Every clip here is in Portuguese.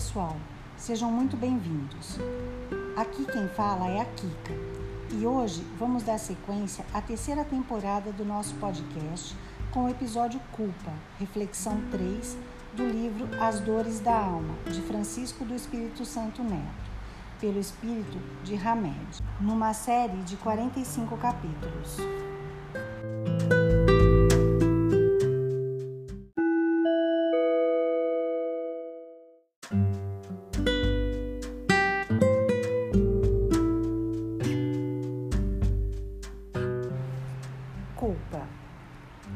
pessoal, sejam muito bem-vindos. Aqui quem fala é a Kika e hoje vamos dar sequência à terceira temporada do nosso podcast com o episódio Culpa, reflexão 3 do livro As Dores da Alma, de Francisco do Espírito Santo Neto, pelo espírito de Hamed, numa série de 45 capítulos. Culpa.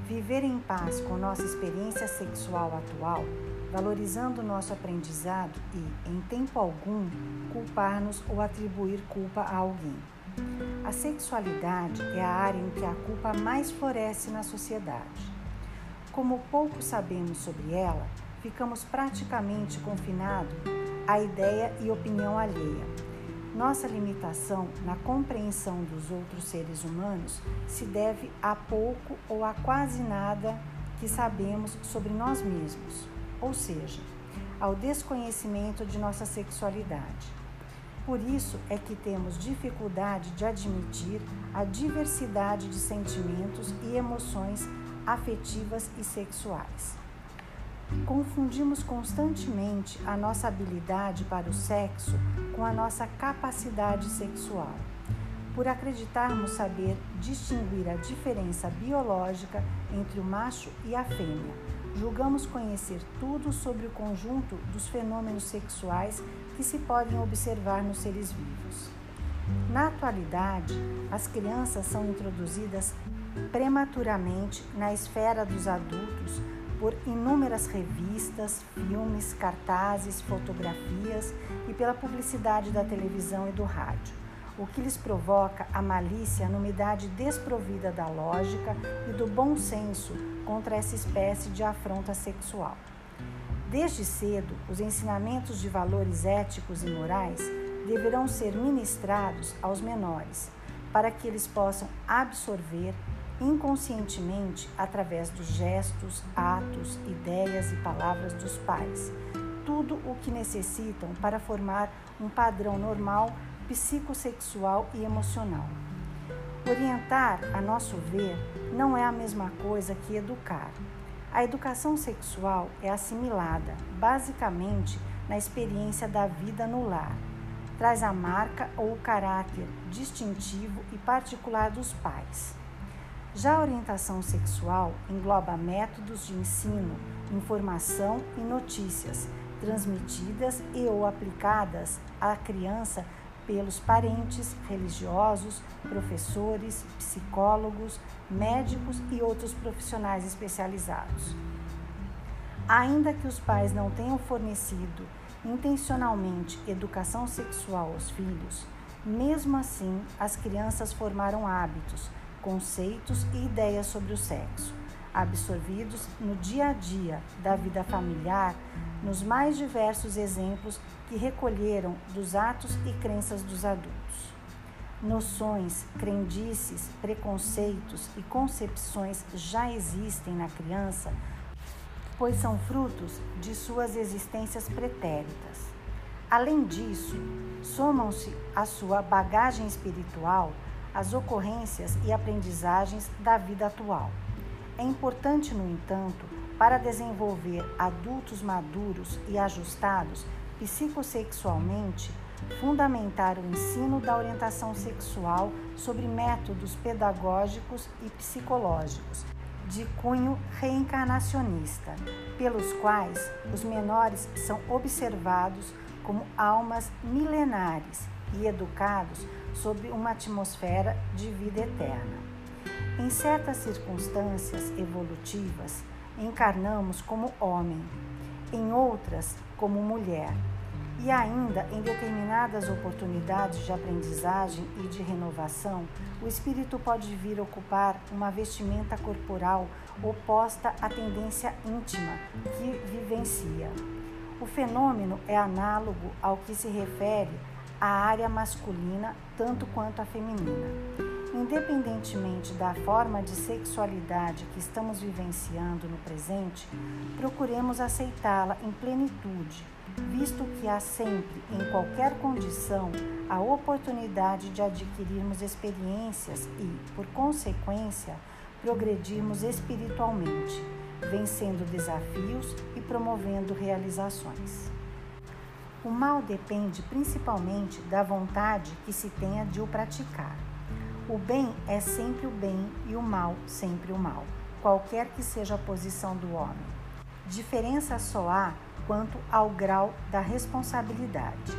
Viver em paz com nossa experiência sexual atual, valorizando nosso aprendizado e, em tempo algum, culpar-nos ou atribuir culpa a alguém. A sexualidade é a área em que a culpa mais floresce na sociedade. Como pouco sabemos sobre ela, ficamos praticamente confinados à ideia e opinião alheia nossa limitação na compreensão dos outros seres humanos se deve a pouco ou a quase nada que sabemos sobre nós mesmos, ou seja, ao desconhecimento de nossa sexualidade. Por isso é que temos dificuldade de admitir a diversidade de sentimentos e emoções afetivas e sexuais. Confundimos constantemente a nossa habilidade para o sexo com a nossa capacidade sexual. Por acreditarmos saber distinguir a diferença biológica entre o macho e a fêmea, julgamos conhecer tudo sobre o conjunto dos fenômenos sexuais que se podem observar nos seres vivos. Na atualidade, as crianças são introduzidas prematuramente na esfera dos adultos por inúmeras revistas, filmes, cartazes, fotografias e pela publicidade da televisão e do rádio, o que lhes provoca a malícia numa idade desprovida da lógica e do bom senso contra essa espécie de afronta sexual. Desde cedo, os ensinamentos de valores éticos e morais deverão ser ministrados aos menores, para que eles possam absorver inconscientemente através dos gestos, atos, ideias e palavras dos pais, tudo o que necessitam para formar um padrão normal psicossexual e emocional. Orientar, a nosso ver, não é a mesma coisa que educar. A educação sexual é assimilada, basicamente, na experiência da vida no lar. Traz a marca ou o caráter distintivo e particular dos pais. Já a orientação sexual engloba métodos de ensino, informação e notícias transmitidas e ou aplicadas à criança pelos parentes, religiosos, professores, psicólogos, médicos e outros profissionais especializados. Ainda que os pais não tenham fornecido intencionalmente educação sexual aos filhos, mesmo assim as crianças formaram hábitos conceitos e ideias sobre o sexo, absorvidos no dia a dia da vida familiar, nos mais diversos exemplos que recolheram dos atos e crenças dos adultos. Noções, crendices, preconceitos e concepções já existem na criança, pois são frutos de suas existências pretéritas. Além disso, somam-se à sua bagagem espiritual as ocorrências e aprendizagens da vida atual. É importante, no entanto, para desenvolver adultos maduros e ajustados psicossexualmente, fundamentar o ensino da orientação sexual sobre métodos pedagógicos e psicológicos de cunho reencarnacionista, pelos quais os menores são observados como almas milenares e educados sob uma atmosfera de vida eterna. Em certas circunstâncias evolutivas, encarnamos como homem, em outras, como mulher, e ainda em determinadas oportunidades de aprendizagem e de renovação, o espírito pode vir ocupar uma vestimenta corporal oposta à tendência íntima que vivencia. O fenômeno é análogo ao que se refere a área masculina tanto quanto a feminina. Independentemente da forma de sexualidade que estamos vivenciando no presente, procuremos aceitá-la em plenitude, visto que há sempre, em qualquer condição, a oportunidade de adquirirmos experiências e, por consequência, progredirmos espiritualmente, vencendo desafios e promovendo realizações. O mal depende principalmente da vontade que se tenha de o praticar. O bem é sempre o bem e o mal sempre o mal, qualquer que seja a posição do homem. Diferença só há quanto ao grau da responsabilidade.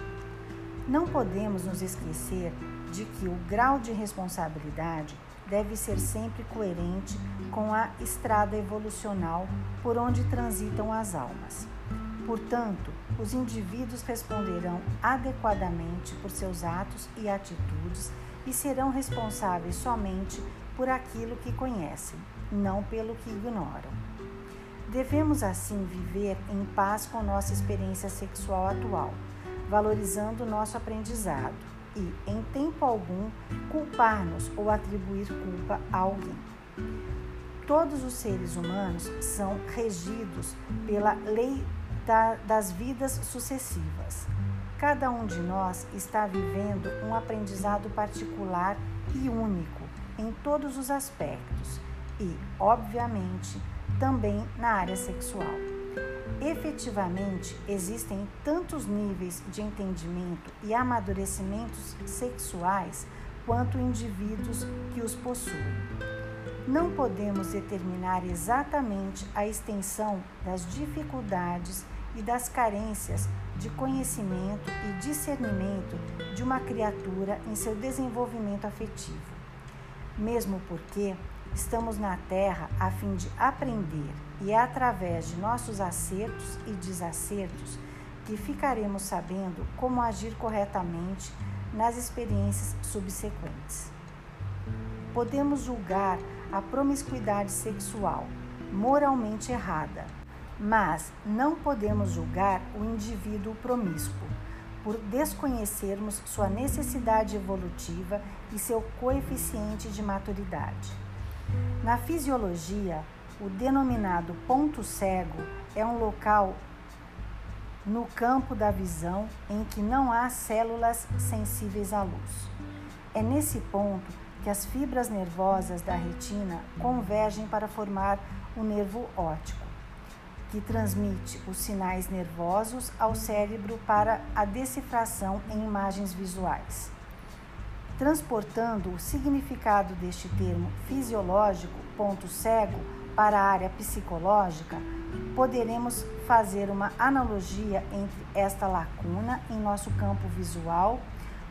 Não podemos nos esquecer de que o grau de responsabilidade deve ser sempre coerente com a estrada evolucional por onde transitam as almas. Portanto, os indivíduos responderão adequadamente por seus atos e atitudes e serão responsáveis somente por aquilo que conhecem, não pelo que ignoram. Devemos assim viver em paz com nossa experiência sexual atual, valorizando nosso aprendizado e, em tempo algum, culpar-nos ou atribuir culpa a alguém. Todos os seres humanos são regidos pela lei da, das vidas sucessivas. Cada um de nós está vivendo um aprendizado particular e único em todos os aspectos e, obviamente, também na área sexual. Efetivamente, existem tantos níveis de entendimento e amadurecimentos sexuais quanto indivíduos que os possuem. Não podemos determinar exatamente a extensão das dificuldades e das carências de conhecimento e discernimento de uma criatura em seu desenvolvimento afetivo. Mesmo porque estamos na Terra a fim de aprender e é através de nossos acertos e desacertos que ficaremos sabendo como agir corretamente nas experiências subsequentes. Podemos julgar a promiscuidade sexual moralmente errada, mas não podemos julgar o indivíduo promíscuo por desconhecermos sua necessidade evolutiva e seu coeficiente de maturidade. Na fisiologia, o denominado ponto cego é um local no campo da visão em que não há células sensíveis à luz. É nesse ponto que as fibras nervosas da retina convergem para formar o nervo óptico que transmite os sinais nervosos ao cérebro para a decifração em imagens visuais. Transportando o significado deste termo fisiológico, ponto cego, para a área psicológica, poderemos fazer uma analogia entre esta lacuna em nosso campo visual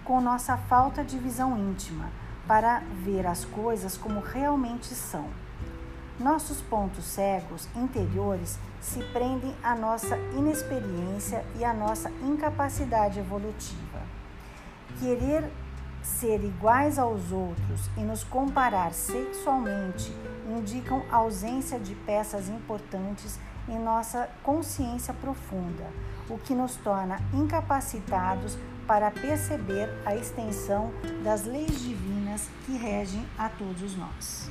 com nossa falta de visão íntima para ver as coisas como realmente são. Nossos pontos cegos interiores se prendem à nossa inexperiência e à nossa incapacidade evolutiva. Querer ser iguais aos outros e nos comparar sexualmente indicam ausência de peças importantes em nossa consciência profunda, o que nos torna incapacitados para perceber a extensão das leis divinas que regem a todos nós.